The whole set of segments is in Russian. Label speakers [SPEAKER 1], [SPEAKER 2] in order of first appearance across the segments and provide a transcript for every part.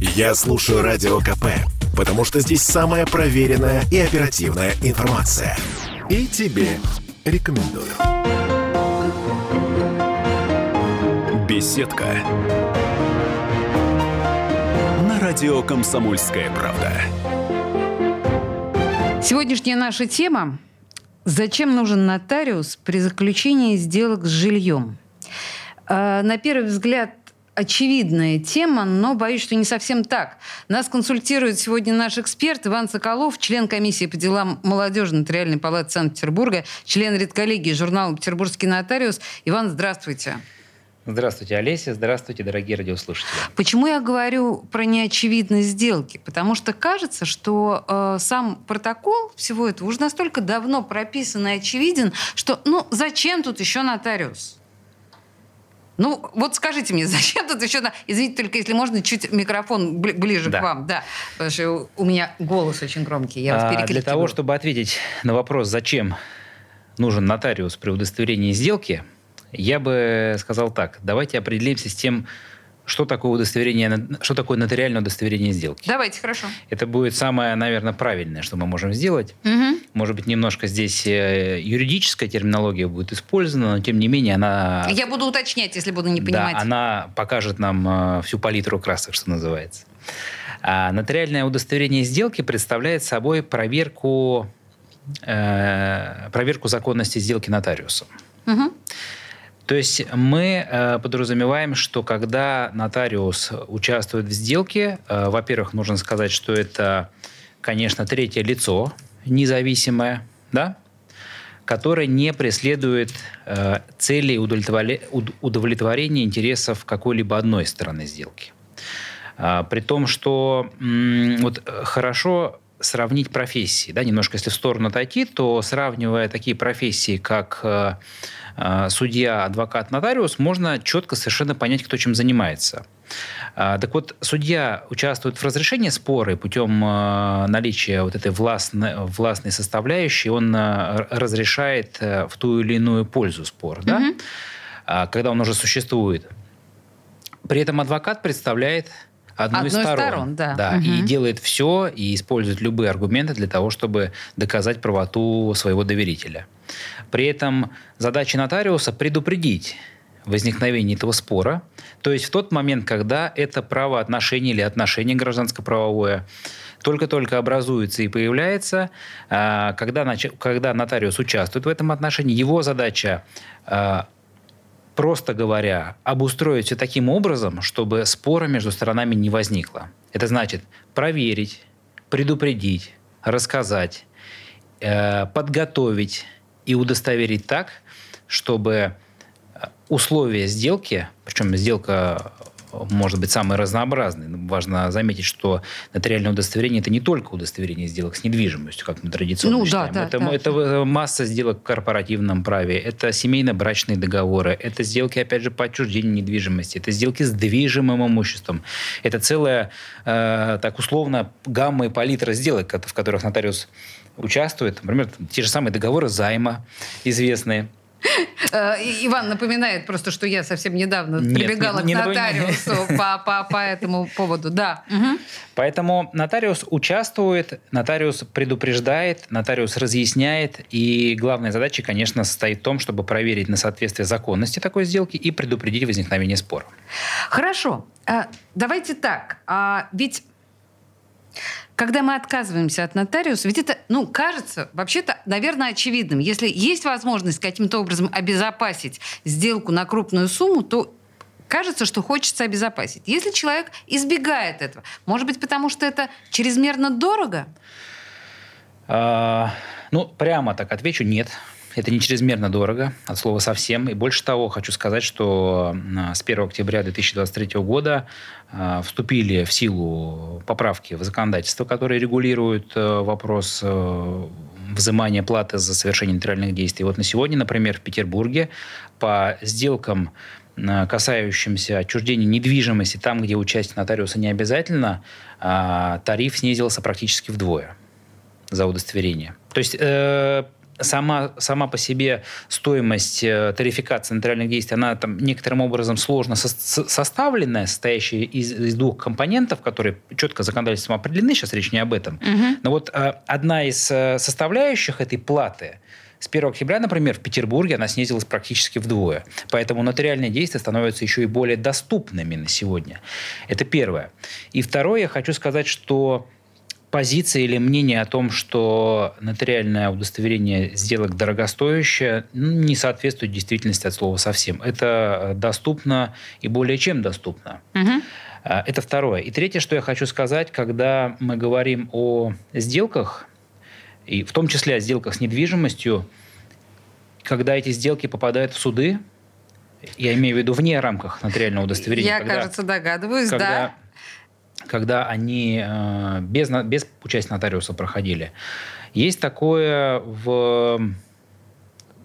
[SPEAKER 1] Я слушаю Радио КП, потому что здесь самая проверенная и оперативная информация. И тебе рекомендую. Беседка. На радио «Комсомольская правда».
[SPEAKER 2] Сегодняшняя наша тема «Зачем нужен нотариус при заключении сделок с жильем?» Э, На первый взгляд очевидная тема, но боюсь, что не совсем так. Нас консультирует сегодня наш эксперт Иван Соколов, член комиссии по делам молодежи Нотариальной палаты Санкт-Петербурга, член редколлегии журнала «Петербургский нотариус». Иван, здравствуйте.
[SPEAKER 3] Здравствуйте, Олеся. Здравствуйте, дорогие радиослушатели.
[SPEAKER 2] Почему я говорю про неочевидность сделки? Потому что кажется, что э, сам протокол всего этого уже настолько давно прописан и очевиден, что ну зачем тут еще нотариус? Ну, вот скажите мне, зачем тут еще... на- Извините, только если можно, чуть микрофон бли- ближе
[SPEAKER 3] Да.
[SPEAKER 2] к вам. Да, потому что у меня голос очень громкий, я вас
[SPEAKER 3] А, для того, чтобы ответить на вопрос, зачем нужен нотариус при удостоверении сделки, я бы сказал так. Давайте определимся с тем, что такое удостоверение, что такое нотариальное удостоверение сделки.
[SPEAKER 2] Давайте, хорошо.
[SPEAKER 3] Это будет самое, наверное, правильное, что мы можем сделать.
[SPEAKER 2] Мгм.
[SPEAKER 3] Может быть, немножко здесь э, юридическая терминология будет использована, но тем не менее она...
[SPEAKER 2] Я буду уточнять, если буду не понимать.
[SPEAKER 3] Да, она покажет нам э, всю палитру красок, что называется. А нотариальное удостоверение сделки представляет собой проверку, э, проверку законности сделки нотариусом.
[SPEAKER 2] Мгм.
[SPEAKER 3] То есть мы э, подразумеваем, что когда нотариус участвует в сделке, э, во-первых, нужно сказать, что это, конечно, третье лицо независимое, да, которое не преследует э, уд- удовлетворения интересов какой-либо одной стороны сделки. А, при том, что вот э, хорошо сравнить профессии. Да, немножко если в сторону отойти, то сравнивая такие профессии, как э, э, судья, адвокат, нотариус, можно четко совершенно понять, кто чем занимается. А, Так вот, судья участвует в разрешении спора и путем э, наличия вот этой властной, властной составляющей он э, разрешает э, в ту или иную пользу спор, да?
[SPEAKER 2] Мгм.
[SPEAKER 3] А, когда он уже существует. При этом адвокат представляет одну из
[SPEAKER 2] Одну из
[SPEAKER 3] сторон.
[SPEAKER 2] сторон, да.
[SPEAKER 3] И
[SPEAKER 2] Мгм.
[SPEAKER 3] делает все, и использует любые аргументы для того, чтобы доказать правоту своего доверителя. При этом задача нотариуса предупредить возникновение этого спора, то есть в тот момент, когда это правоотношение или отношение гражданско-правовое только-только образуется и появляется, а, когда, когда нотариус участвует в этом отношении, его задача а, просто говоря, обустроить все таким образом, чтобы спора между сторонами не возникло. Это значит проверить, предупредить, рассказать, э, подготовить и удостоверить так, чтобы э, условия сделки, причем сделка может быть самой разнообразной. Но Важно заметить, что нотариальное удостоверение – это не только удостоверение сделок с недвижимостью, как мы традиционно
[SPEAKER 2] Ну да,
[SPEAKER 3] считаем.
[SPEAKER 2] да,
[SPEAKER 3] это,
[SPEAKER 2] да.
[SPEAKER 3] это э, масса сделок в корпоративном праве, это семейно-брачные договоры, это сделки, опять же, по отчуждению недвижимости, это сделки с движимым имуществом. Это целая, э, так условно, гамма и палитра сделок, в которых нотариус участвует. Например, те же самые договоры займа известные.
[SPEAKER 2] Э, Иван напоминает просто, что я совсем недавно
[SPEAKER 3] Нет,
[SPEAKER 2] прибегала
[SPEAKER 3] не- не
[SPEAKER 2] к нотариусу по, по, по этому поводу. Да.
[SPEAKER 3] Поэтому нотариус участвует, нотариус предупреждает, нотариус разъясняет. И главная задача, конечно, состоит в том, чтобы проверить на соответствие законности такой сделки и предупредить возникновение спора.
[SPEAKER 2] Хорошо. А, Давайте так. А Ведь когда мы отказываемся от нотариуса, ведь это, ну, кажется, вообще-то, наверное, очевидным. Если есть возможность каким-то образом обезопасить сделку на крупную сумму, то кажется, что хочется обезопасить. Если человек избегает этого, может быть, потому что это чрезмерно дорого?
[SPEAKER 3] А, ну, прямо так отвечу, нет. Это не чрезмерно дорого, от слова совсем. И больше того, хочу сказать, что а, с 1 октября 2023 года а, вступили в силу поправки в законодательство, которые регулируют э, вопрос э, взимания платы за совершение нотариальных действий. Вот на сегодня, например, в Петербурге по сделкам э, касающимся отчуждения недвижимости, там, где участие нотариуса не обязательно, а, тариф снизился практически вдвое за удостоверение. То есть э, сама, сама по себе стоимость э, тарификации нотариальных действий, она там некоторым образом сложно со составленная, состоящая из, из двух компонентов, которые четко законодательством определены, сейчас речь не об этом. Угу. Но вот э, одна из э, составляющих этой платы с 1 октября, например, в Петербурге она снизилась практически вдвое. Поэтому нотариальные действия становятся еще и более доступными на сегодня. Это первое. И второе, я хочу сказать, что позиция или мнение о том, что нотариальное удостоверение сделок дорогостоящее, ну, не соответствует действительности от слова совсем. Это доступно и более чем доступно. Угу. Это второе. И третье, что я хочу сказать, когда мы говорим о сделках, и в том числе о сделках с недвижимостью, когда эти сделки попадают в суды, я имею в виду вне рамках нотариального удостоверения.
[SPEAKER 2] Я, когда, кажется, догадываюсь,
[SPEAKER 3] когда,
[SPEAKER 2] да
[SPEAKER 3] когда они э, без, без участия нотариуса проходили. Есть такое в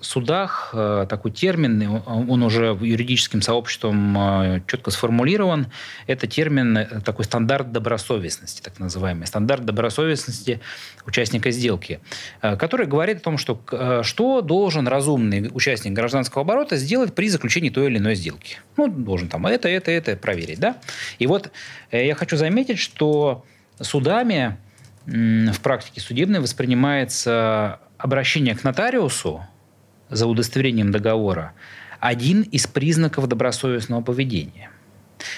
[SPEAKER 3] судах э, такой термин, он уже юридическим сообществом э, четко сформулирован. Это термин, э, такой стандарт добросовестности, так называемый. Стандарт добросовестности участника сделки, который говорит о том, что, что должен разумный участник гражданского оборота сделать при заключении той или иной сделки. Ну, должен там это, это, это проверить. Да? И вот я хочу заметить, что судами в практике судебной воспринимается обращение к нотариусу за удостоверением договора один из признаков добросовестного поведения.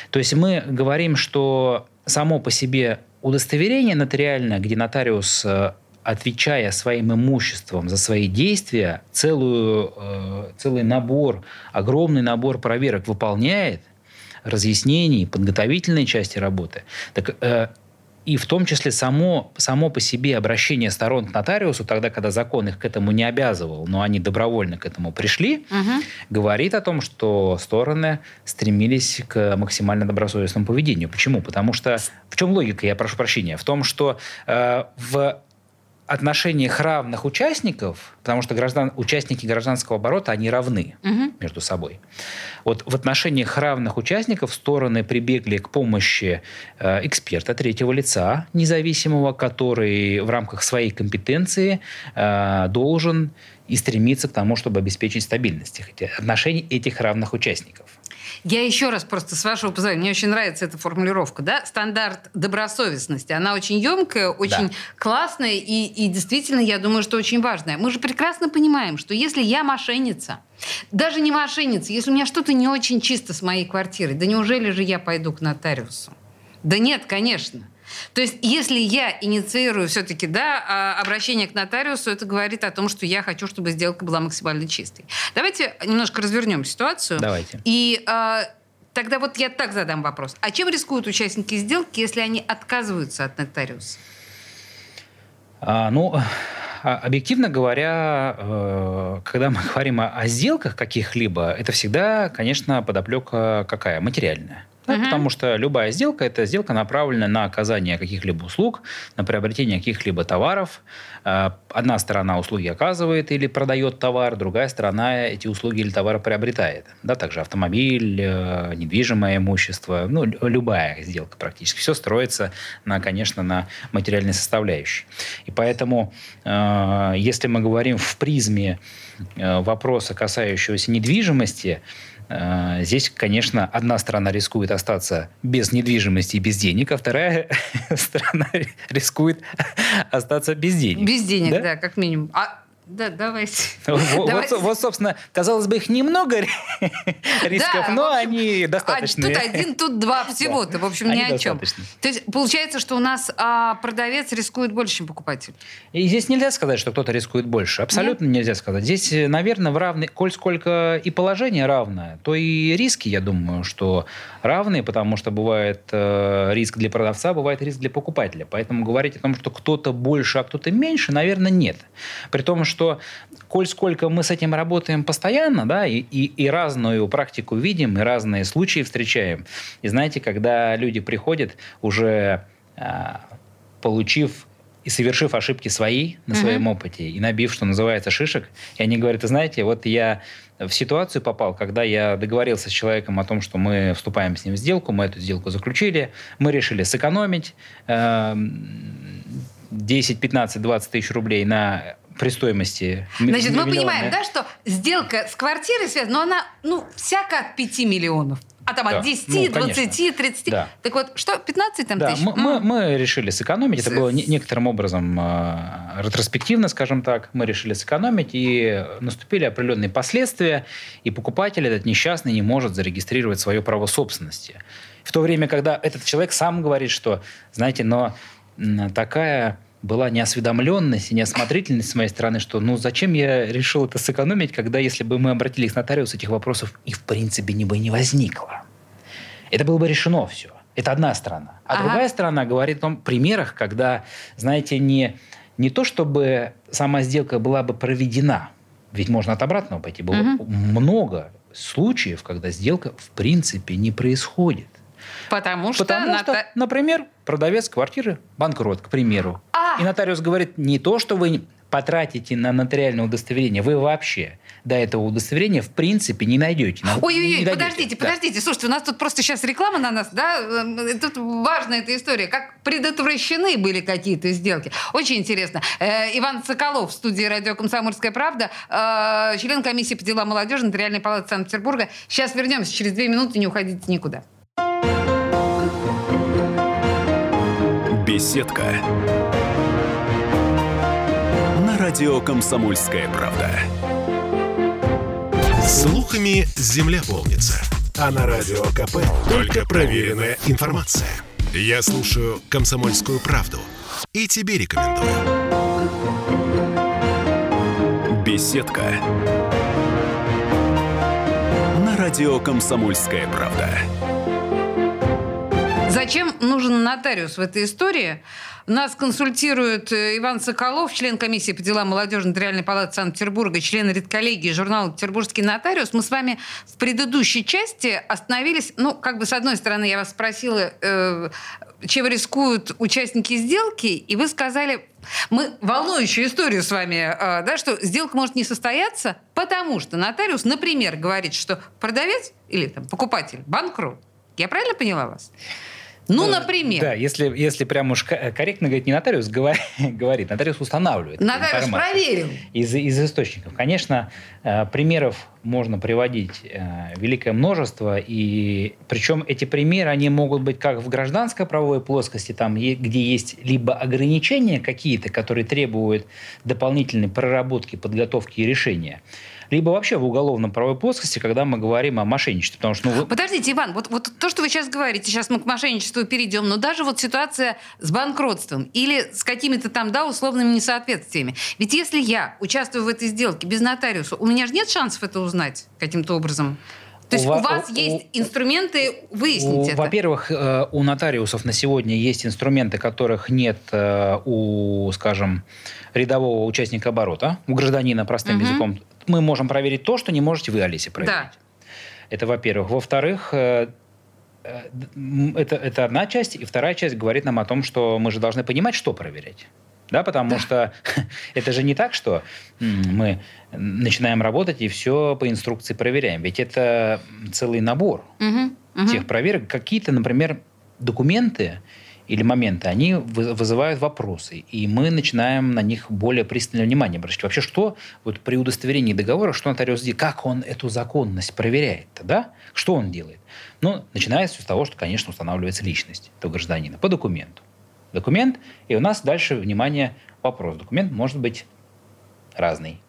[SPEAKER 3] То есть мы говорим, что само по себе удостоверение нотариальное, где нотариус, э, отвечая своим имуществом за свои действия, целую, э, целый набор, огромный набор проверок выполняет, разъяснений, подготовительной части работы, так э, и в том числе само, само по себе обращение сторон к нотариусу, тогда, когда закон их к этому не обязывал, но они добровольно к этому пришли, угу. говорит о том, что стороны стремились к максимально добросовестному поведению. Почему? Потому что в чем логика, я прошу прощения, в том, что э, в отношениях равных участников, потому что граждан, участники гражданского оборота, они равны угу. между собой. Вот в отношениях равных участников стороны прибегли к помощи э, эксперта третьего лица, независимого, который в рамках своей компетенции э, должен и стремиться к тому, чтобы обеспечить стабильность отношений этих равных участников.
[SPEAKER 2] Я еще раз просто, с вашего позволения, мне очень нравится эта формулировка, да, стандарт добросовестности. Она очень емкая, очень да. классная и, и действительно, я думаю, что очень важная. Мы же прекрасно понимаем, что если я мошенница, даже не мошенница, если у меня что-то не очень чисто с моей квартирой, да неужели же я пойду к нотариусу? Да нет, конечно. То есть, если я инициирую все-таки да, а, обращение к нотариусу, это говорит о том, что я хочу, чтобы сделка была максимально чистой. Давайте немножко развернем ситуацию.
[SPEAKER 3] Давайте.
[SPEAKER 2] И а, тогда вот я так задам вопрос. А чем рискуют участники сделки, если они отказываются от нотариуса?
[SPEAKER 3] А, ну, а, объективно говоря, э, когда мы говорим о сделках каких-либо, это всегда, конечно, подоплека какая? Материальная. Да, угу. Потому что любая сделка – это сделка, направленная на оказание каких-либо услуг, на приобретение каких-либо товаров. А, одна сторона услуги оказывает или продает товар, другая сторона эти услуги или товары приобретает. Да, также автомобиль, э, недвижимое имущество, ну, любая сделка практически. Все строится, на, конечно, на материальной составляющей. И поэтому, э, если мы говорим в призме э, вопроса, касающегося недвижимости, здесь, конечно, одна сторона рискует остаться без недвижимости и без денег, а вторая сторона рискует остаться без денег.
[SPEAKER 2] Без денег, да, да как минимум. А да, давайте.
[SPEAKER 3] Вот, давайте. Вот, собственно, казалось бы, их немного рисков, да, но общем, они достаточно.
[SPEAKER 2] А, тут один, тут два всего-то, в общем, ни о чем. То есть получается, что у нас а, продавец рискует больше, чем покупатель.
[SPEAKER 3] И здесь нельзя сказать, что кто-то рискует больше. Абсолютно Нет? нельзя сказать. Здесь, наверное, в равной, коль сколько и положение равное, то и риски, я думаю, что равные, потому что бывает э, риск для продавца, бывает риск для покупателя. Поэтому говорить о том, что кто-то больше, а кто-то меньше, наверное, нет. При том, что что коль сколько мы с этим работаем постоянно, да, и, и, и разную практику видим, и разные случаи встречаем. И знаете, когда люди приходят, уже а, получив и совершив ошибки свои на uh-huh. своем опыте, и набив, что называется, шишек, и они говорят, знаете, вот я в ситуацию попал, когда я договорился с человеком о том, что мы вступаем с ним в сделку, мы эту сделку заключили, мы решили сэкономить э, 10, 15, 20 тысяч рублей на при стоимости
[SPEAKER 2] Значит, мы понимаем, да, что сделка с квартирой связана, но она, ну, всяко от 5 миллионов. А там да. от 10, ну, 20, 30. Да. Так вот, что, 15 там
[SPEAKER 3] да.
[SPEAKER 2] тысяч?
[SPEAKER 3] Мы, мы, мы решили сэкономить. Это было не, некоторым образом э, ретроспективно, скажем так. Мы решили сэкономить, и наступили определенные последствия, и покупатель этот несчастный не может зарегистрировать свое право собственности. В то время, когда этот человек сам говорит, что, знаете, но такая была неосведомленность и неосмотрительность с моей стороны, что ну зачем я решил это сэкономить, когда если бы мы обратились к нотариусу, этих вопросов и в принципе не бы не возникло. Это было бы решено все. Это одна сторона. А ага. другая сторона говорит о примерах, когда, знаете, не, не то, чтобы сама сделка была бы проведена, ведь можно от обратного пойти. Было угу. много случаев, когда сделка в принципе не происходит.
[SPEAKER 2] Потому что,
[SPEAKER 3] Потому что например, продавец квартиры банкрот, к примеру. И нотариус говорит не то, что вы потратите на нотариальное удостоверение, вы вообще до этого удостоверения в принципе не найдете.
[SPEAKER 2] Ой-ой-ой, подождите, да. подождите. Слушайте, у нас тут просто сейчас реклама на нас, да? Э, тут важная эта история. Как предотвращены были какие-то сделки. Очень интересно. Э, Иван Соколов в студии радио «Комсомольская правда», э, член комиссии по делам молодежи Нотариальной палаты Санкт-Петербурга. Сейчас вернемся через две минуты, не уходите никуда.
[SPEAKER 1] Беседка. Радио «Комсомольская правда». Слухами земля полнится. А на радио КП только проверенная информация. Я слушаю «Комсомольскую правду» и тебе рекомендую. Беседка. На радио «Комсомольская правда».
[SPEAKER 2] Зачем нужен нотариус в этой истории? Нас консультирует э, Иван Соколов, член комиссии по делам молодежи Нотариальной палаты Санкт-Петербурга, член редколлегии журнала «Петербургский нотариус». Мы с вами в предыдущей части остановились, ну, как бы с одной стороны, я вас спросила, э, чем рискуют участники сделки, и вы сказали, мы волнующую историю с вами, э, да, что сделка может не состояться, потому что нотариус, например, говорит, что продавец или там, покупатель банкрот. Я правильно поняла вас? Ну, да, например.
[SPEAKER 3] Да, если, если прям уж корректно говорить, не нотариус говорит, нотариус устанавливает.
[SPEAKER 2] Нотариус проверил.
[SPEAKER 3] Из, из источников. Конечно, э, примеров можно приводить э, великое множество, и причем эти примеры, они могут быть как в гражданской правовой плоскости, там, где есть либо ограничения какие-то, которые требуют дополнительной проработки, подготовки и решения, либо вообще в уголовном правовой плоскости, когда мы говорим о мошенничестве. Потому что, ну,
[SPEAKER 2] Подождите, Иван, вот, вот то, что вы сейчас говорите, сейчас мы к мошенничеству перейдем, но даже вот ситуация с банкротством или с какими-то там, да, условными несоответствиями. Ведь если я участвую в этой сделке без нотариуса, у меня же нет шансов это узнать каким-то образом. То есть у, у вас у, есть у, инструменты выяснить у, это?
[SPEAKER 3] Во-первых, э, у нотариусов на сегодня есть инструменты, которых нет э, у, скажем, рядового участника оборота, у гражданина простым угу. языком мы можем проверить то, что не можете вы, Алисе, проверить. Да. Это, во-первых. Во-вторых, э, э, это, это одна часть, и вторая часть говорит нам о том, что мы же должны понимать, что проверять. Да, потому да. что это же не так, что мы начинаем работать и все по инструкции проверяем. Ведь это целый набор угу, угу. тех проверок. Какие-то, например, документы или моменты, они вызывают вопросы, и мы начинаем на них более пристальное внимание обращать. Вообще, что вот при удостоверении договора, что нотариус делает, как он эту законность проверяет, да? Что он делает? Ну, начинается с того, что, конечно, устанавливается личность этого гражданина по документу. Документ, и у нас дальше, внимание, вопрос. Документ может быть разный,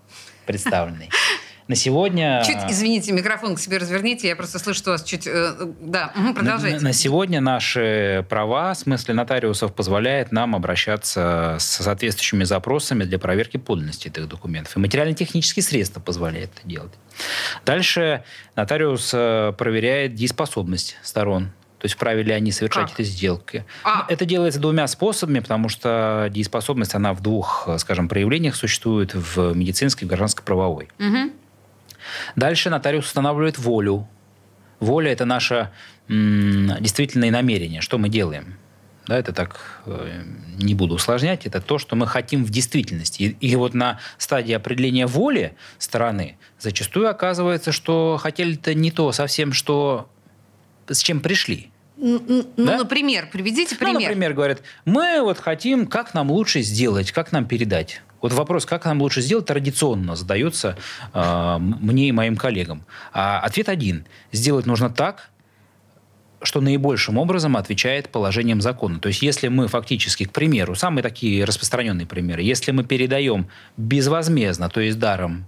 [SPEAKER 3] представленный. На сегодня...
[SPEAKER 2] Чуть, извините, микрофон к себе разверните, я просто слышу, что у вас чуть... Э, да, угу, продолжайте.
[SPEAKER 3] На, на сегодня наши права, в смысле нотариусов, позволяют нам обращаться с соответствующими запросами для проверки подлинности этих документов. И материально-технические средства позволяют это делать. Дальше нотариус э, проверяет дееспособность сторон то есть вправе ли они совершать как? эти сделки. А. Это делается двумя способами, потому что дееспособность, она в двух, скажем, проявлениях существует в медицинской и в гражданско-правовой. Угу. Дальше нотариус устанавливает волю. Воля – это наше м, действительное намерение, что мы делаем. Да, это так э, не буду усложнять, это то, что мы хотим в действительности. И, и вот на стадии определения воли стороны зачастую оказывается, что хотели-то не то совсем, что с чем пришли.
[SPEAKER 2] Ну, да? например, приведите ну, пример.
[SPEAKER 3] Ну, например, говорят, мы вот хотим, как нам лучше сделать, как нам передать. Вот вопрос, как нам лучше сделать, традиционно задается э, мне и моим коллегам. А ответ один. Сделать нужно так, что наибольшим образом отвечает положением закона. То есть если мы фактически, к примеру, самые такие распространенные примеры, если мы передаем безвозмездно, то есть даром,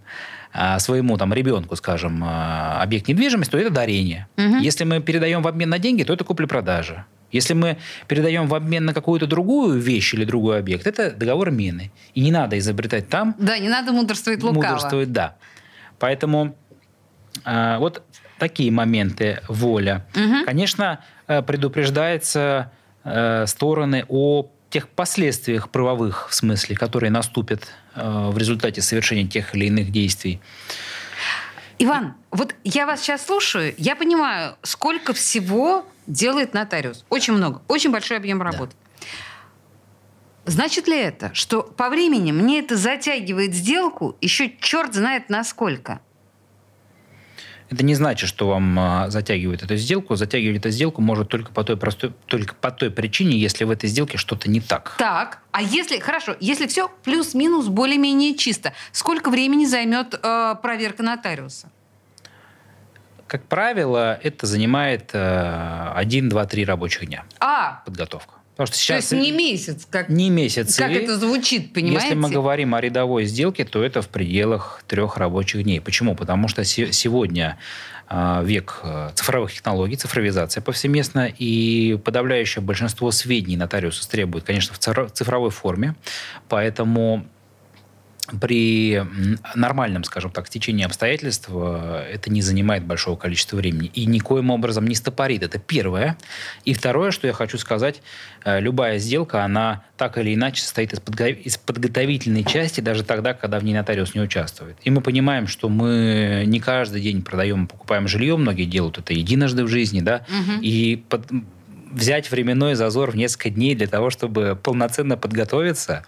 [SPEAKER 3] а, своему там ребенку, скажем, а, объект недвижимости, то это дарение. Угу. Если мы передаем в обмен на деньги, то это купля-продажа. Если мы передаем в обмен на какую-то другую вещь или другой объект, это договор мены. И не надо изобретать там.
[SPEAKER 2] Да, не надо мудрствовать лукаво.
[SPEAKER 3] Мудрствовать, да. Поэтому э, вот такие моменты воля. Угу. Конечно, э, предупреждается э, стороны о тех последствиях правовых, в смысле, которые наступят э, в результате совершения тех или иных действий.
[SPEAKER 2] Иван, вот я вас сейчас слушаю, я понимаю, сколько всего делает нотариус. Очень много, очень большой объем работы. Да. Значит ли это, что по времени мне это затягивает сделку еще черт знает насколько?
[SPEAKER 3] Это не значит, что вам а, затягивает эту сделку. Затягивать эту сделку может только по той простой, только по той причине, если в этой сделке что-то не так.
[SPEAKER 2] Так, а если хорошо, если все плюс-минус более-менее чисто, сколько времени займет э, проверка нотариуса?
[SPEAKER 3] Как правило, это занимает э, 1, 2, 3 рабочих дня.
[SPEAKER 2] А.
[SPEAKER 3] Подготовка.
[SPEAKER 2] Потому что сейчас... То есть не месяц, как,
[SPEAKER 3] не месяц.
[SPEAKER 2] Как это звучит, понимаете?
[SPEAKER 3] Если мы говорим о рядовой сделке, то это в пределах трех рабочих дней. Почему? Потому что сегодня а, век э, цифровых технологий, цифровизация повсеместно, и подавляющее большинство сведений нотариус требует, конечно, в цифровой форме. Поэтому при нормальном, скажем так, течении обстоятельств э, это не занимает большого количества времени и никоим образом не стопорит. Это первое. И второе, что я хочу сказать, э, любая сделка, она так или иначе состоит из, подго... из подготовительной части, даже тогда, когда в ней нотариус не участвует. И мы понимаем, что мы не каждый день продаем и покупаем жилье, многие делают это единожды в жизни, да, угу. и под взять временной зазор в несколько дней для того, чтобы полноценно подготовиться,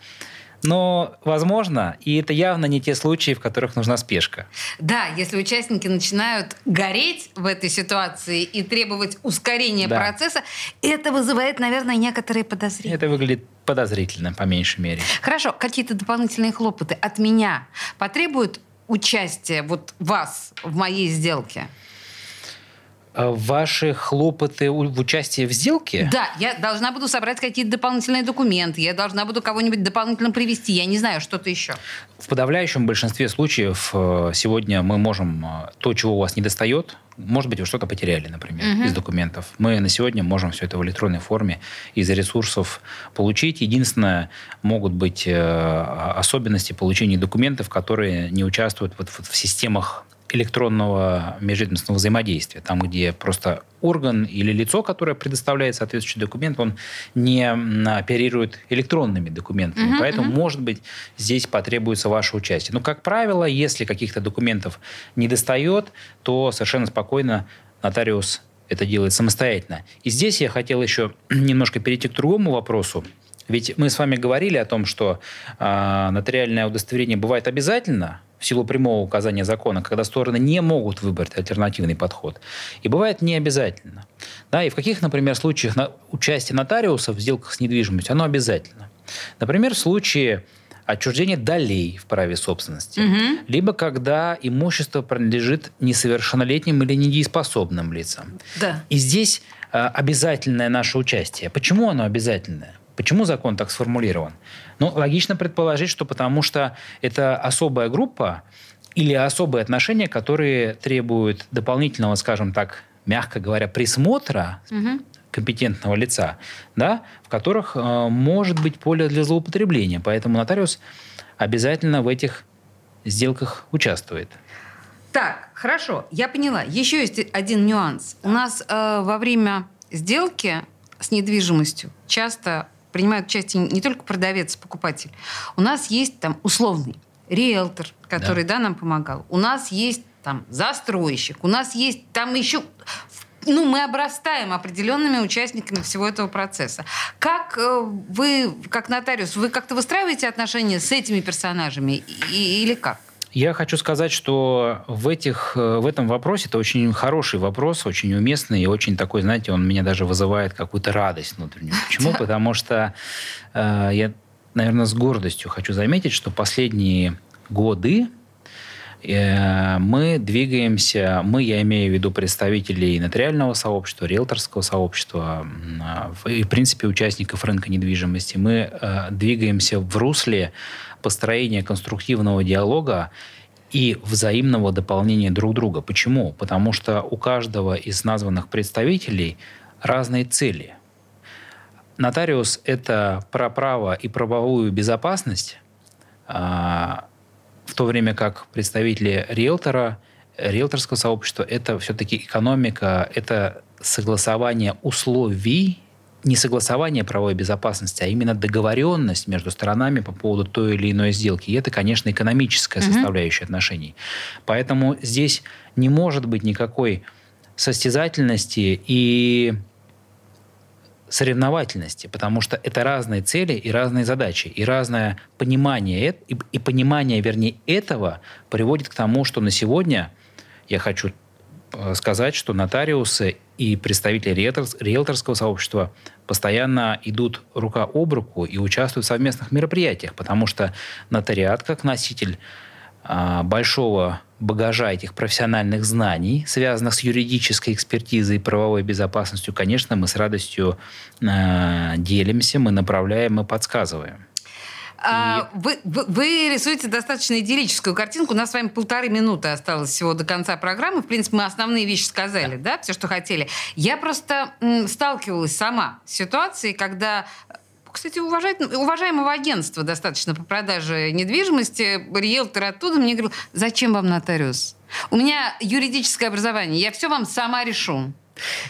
[SPEAKER 3] но возможно, и это явно не те случаи, в которых нужна спешка.
[SPEAKER 2] Да, если участники начинают гореть в этой ситуации и требовать ускорения да. процесса, это вызывает, наверное, некоторые подозрения.
[SPEAKER 3] Это выглядит подозрительно, по меньшей мере.
[SPEAKER 2] Хорошо, какие-то дополнительные хлопоты от меня потребуют участия вот вас в моей сделке?
[SPEAKER 3] Э, ваши хлопоты в участии в сделке?
[SPEAKER 2] Да, я должна буду собрать какие-то дополнительные документы, я должна буду кого-нибудь дополнительно привести, я не знаю, что-то еще.
[SPEAKER 3] В подавляющем большинстве случаев э, сегодня мы можем э, то, чего у вас не достает, может быть, вы что-то потеряли, например, угу. из документов. Мы на сегодня можем все это в электронной форме из ресурсов получить. Единственное, могут быть особенности получения документов, которые не участвуют вот в системах электронного межведомственного взаимодействия, там, где просто орган или лицо, которое предоставляет соответствующий документ, он не оперирует электронными документами. Uh-huh, Поэтому, uh-huh. может быть, здесь потребуется ваше участие. Но, как правило, если каких-то документов не достает, то совершенно спокойно нотариус это делает самостоятельно. И здесь я хотел еще немножко перейти к другому вопросу. Ведь мы с вами говорили о том, что э, нотариальное удостоверение бывает обязательно, в силу прямого указания закона, когда стороны не могут выбрать альтернативный подход. И бывает не обязательно. Да, и в каких, например, случаях на, участие нотариуса в сделках с недвижимостью, оно обязательно. Например, в случае отчуждения долей в праве собственности, угу. либо когда имущество принадлежит несовершеннолетним или недееспособным лицам.
[SPEAKER 2] Да.
[SPEAKER 3] И здесь э, обязательное наше участие. Почему оно обязательное? Почему закон так сформулирован? Ну, логично предположить, что потому что это особая группа или особые отношения, которые требуют дополнительного, скажем так, мягко говоря, присмотра угу. компетентного лица, да, в которых э, может быть поле для злоупотребления. Поэтому нотариус обязательно в этих сделках участвует.
[SPEAKER 2] Так, хорошо, я поняла. Еще есть один нюанс. У нас э, во время сделки с недвижимостью часто принимают участие не только продавец, покупатель. У нас есть там условный риэлтор, который да. Да, нам помогал. У нас есть там застройщик, у нас есть там еще ну, мы обрастаем определенными участниками всего этого процесса. Как э, вы, как нотариус, вы как-то выстраиваете отношения с этими персонажами или как?
[SPEAKER 3] Я хочу сказать, что в, этих, э, в этом вопросе это очень хороший вопрос, очень уместный и очень такой, знаете, он меня даже вызывает какую-то радость внутреннюю. Почему? Потому что э, я, наверное, с гордостью хочу заметить, что последние годы мы двигаемся, мы, я имею в виду представителей нотариального сообщества, риэлторского сообщества и, в принципе, участников рынка недвижимости, мы э, двигаемся в русле построения конструктивного диалога и взаимного дополнения друг друга. Почему? Потому что у каждого из названных представителей разные цели. Нотариус – это про право и правовую безопасность, а, в то время как представители риэлтора, риэлторского сообщества – это все-таки экономика, это согласование условий не согласование правовой безопасности, а именно договоренность между сторонами по поводу той или иной сделки. И это, конечно, экономическая mm-hmm. составляющая отношений. Поэтому здесь не может быть никакой состязательности и соревновательности, потому что это разные цели и разные задачи, и разное понимание, и, и понимание, вернее, этого приводит к тому, что на сегодня я хочу Э, сказать, что нотариусы и представители риэлторского сообщества постоянно идут рука об руку и участвуют в совместных мероприятиях, потому что нотариат, как носитель а, большого багажа этих профессиональных знаний, связанных с юридической экспертизой и правовой безопасностью, конечно, мы с радостью э, делимся, мы направляем и подсказываем.
[SPEAKER 2] А, вы, вы, вы рисуете достаточно идиллическую картинку. У нас с вами полторы минуты осталось всего до конца программы. В принципе, мы основные вещи сказали, да, все, что хотели. Я просто м, сталкивалась сама с ситуацией, когда кстати, уважаемого агентства достаточно по продаже недвижимости, риэлтор оттуда мне говорил, зачем вам нотариус? У меня юридическое образование, я все вам сама решу.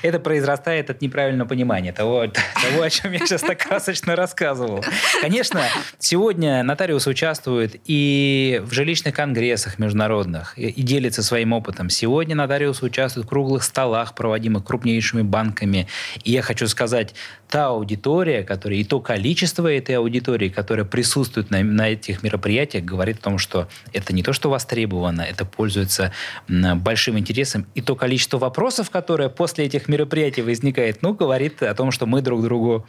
[SPEAKER 3] Это произрастает от неправильного понимания того, того, о чем я сейчас так красочно рассказывал. Конечно, сегодня нотариус участвует и в жилищных конгрессах международных, и, делится своим опытом. Сегодня нотариус участвует в круглых столах, проводимых крупнейшими банками. И я хочу сказать, та аудитория, которая, и то количество этой аудитории, которая присутствует на, на этих мероприятиях, говорит о том, что это не то, что востребовано, это пользуется большим интересом. И то количество вопросов, которые после этих мероприятий возникает, ну, говорит о том, что мы друг другу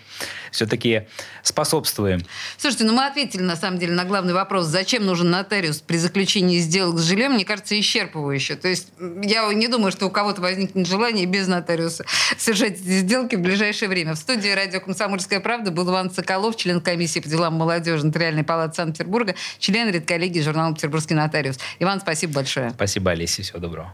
[SPEAKER 3] все-таки способствуем.
[SPEAKER 2] Слушайте, ну мы ответили, на самом деле, на главный вопрос, зачем нужен нотариус при заключении сделок с жильем, мне кажется, исчерпывающе. То есть я не думаю, что у кого-то возникнет желание без нотариуса совершать эти сделки в ближайшее время. В студии радио «Комсомольская правда» был Иван Соколов, член комиссии по делам молодежи Нотариальной палаты Санкт-Петербурга, член редколлегии журнала «Петербургский нотариус». Иван, спасибо большое.
[SPEAKER 3] Спасибо, Олеся. Всего доброго.